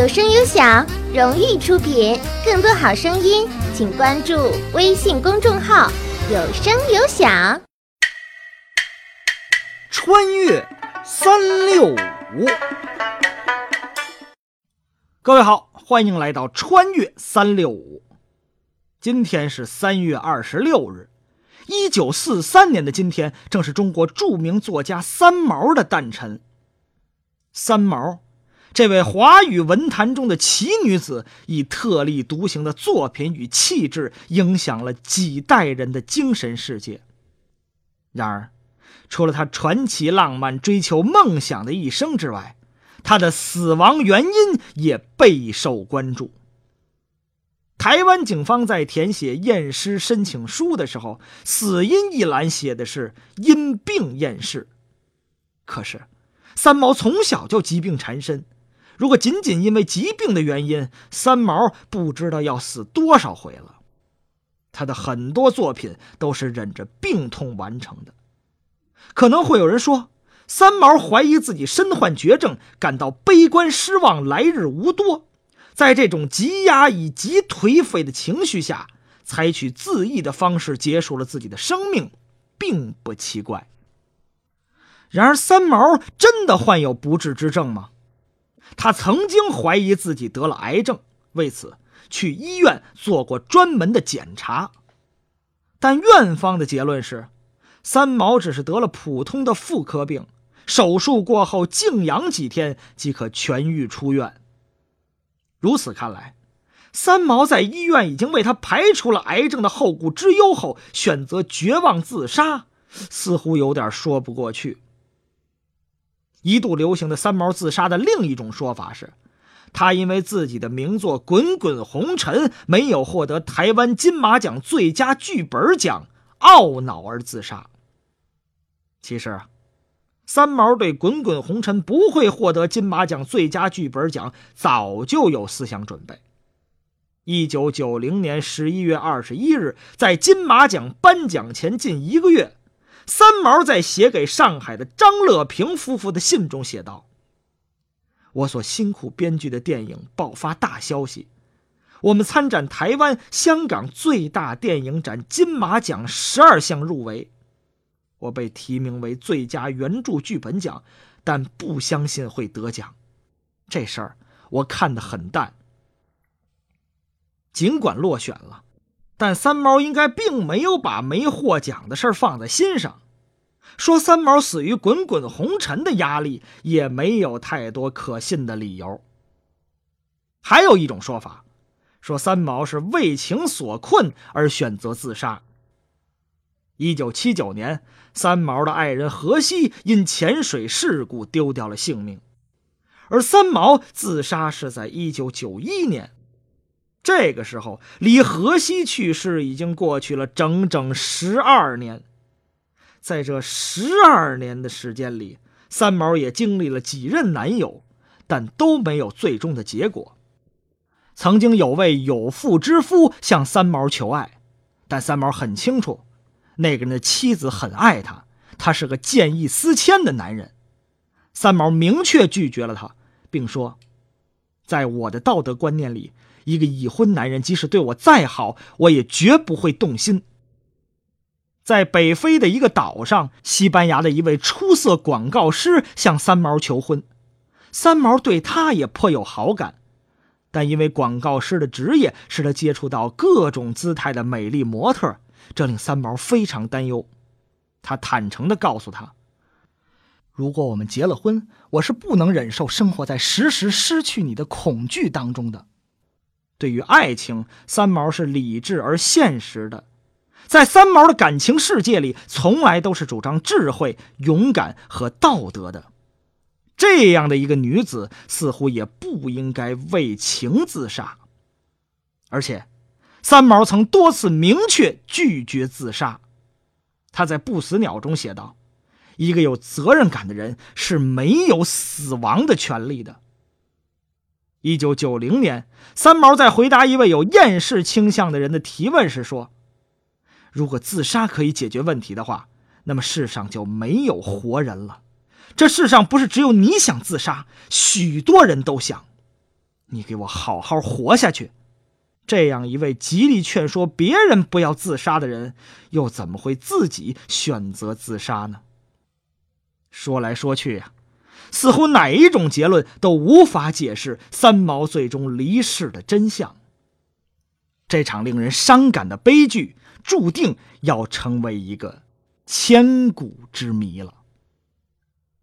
有声有响，荣誉出品。更多好声音，请关注微信公众号“有声有响”。穿越三六五，各位好，欢迎来到穿越三六五。今天是三月二十六日，一九四三年的今天，正是中国著名作家三毛的诞辰。三毛。这位华语文坛中的奇女子，以特立独行的作品与气质，影响了几代人的精神世界。然而，除了她传奇浪漫、追求梦想的一生之外，她的死亡原因也备受关注。台湾警方在填写验尸申请书的时候，死因一栏写的是因病验尸。可是，三毛从小就疾病缠身。如果仅仅因为疾病的原因，三毛不知道要死多少回了。他的很多作品都是忍着病痛完成的。可能会有人说，三毛怀疑自己身患绝症，感到悲观失望，来日无多。在这种极压抑、极颓废的情绪下，采取自缢的方式结束了自己的生命，并不奇怪。然而，三毛真的患有不治之症吗？他曾经怀疑自己得了癌症，为此去医院做过专门的检查，但院方的结论是，三毛只是得了普通的妇科病，手术过后静养几天即可痊愈出院。如此看来，三毛在医院已经为他排除了癌症的后顾之忧后，选择绝望自杀，似乎有点说不过去。一度流行的三毛自杀的另一种说法是，他因为自己的名作《滚滚红尘》没有获得台湾金马奖最佳剧本奖，懊恼而自杀。其实啊，三毛对《滚滚红尘》不会获得金马奖最佳剧本奖早就有思想准备。一九九零年十一月二十一日，在金马奖颁奖前近一个月。三毛在写给上海的张乐平夫妇的信中写道：“我所辛苦编剧的电影爆发大消息，我们参展台湾、香港最大电影展金马奖十二项入围，我被提名为最佳原著剧本奖，但不相信会得奖。这事儿我看得很淡。尽管落选了。”但三毛应该并没有把没获奖的事放在心上，说三毛死于滚滚红尘的压力也没有太多可信的理由。还有一种说法，说三毛是为情所困而选择自杀。一九七九年，三毛的爱人荷西因潜水事故丢掉了性命，而三毛自杀是在一九九一年。这个时候，离河西去世已经过去了整整十二年。在这十二年的时间里，三毛也经历了几任男友，但都没有最终的结果。曾经有位有妇之夫向三毛求爱，但三毛很清楚，那个人的妻子很爱他，他是个见异思迁的男人。三毛明确拒绝了他，并说：“在我的道德观念里。”一个已婚男人，即使对我再好，我也绝不会动心。在北非的一个岛上，西班牙的一位出色广告师向三毛求婚，三毛对他也颇有好感，但因为广告师的职业使他接触到各种姿态的美丽模特，这令三毛非常担忧。他坦诚地告诉他：“如果我们结了婚，我是不能忍受生活在时时失去你的恐惧当中的。”对于爱情，三毛是理智而现实的，在三毛的感情世界里，从来都是主张智慧、勇敢和道德的。这样的一个女子，似乎也不应该为情自杀。而且，三毛曾多次明确拒绝自杀。他在《不死鸟》中写道：“一个有责任感的人是没有死亡的权利的。”一九九零年，三毛在回答一位有厌世倾向的人的提问时说：“如果自杀可以解决问题的话，那么世上就没有活人了。这世上不是只有你想自杀，许多人都想。你给我好好活下去。这样一位极力劝说别人不要自杀的人，又怎么会自己选择自杀呢？说来说去呀，似乎哪一种结论都无法解释三毛最终离世的真相。这场令人伤感的悲剧，注定要成为一个千古之谜了。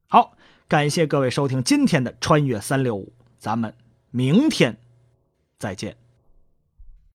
好，感谢各位收听今天的《穿越三六五》，咱们明天再见。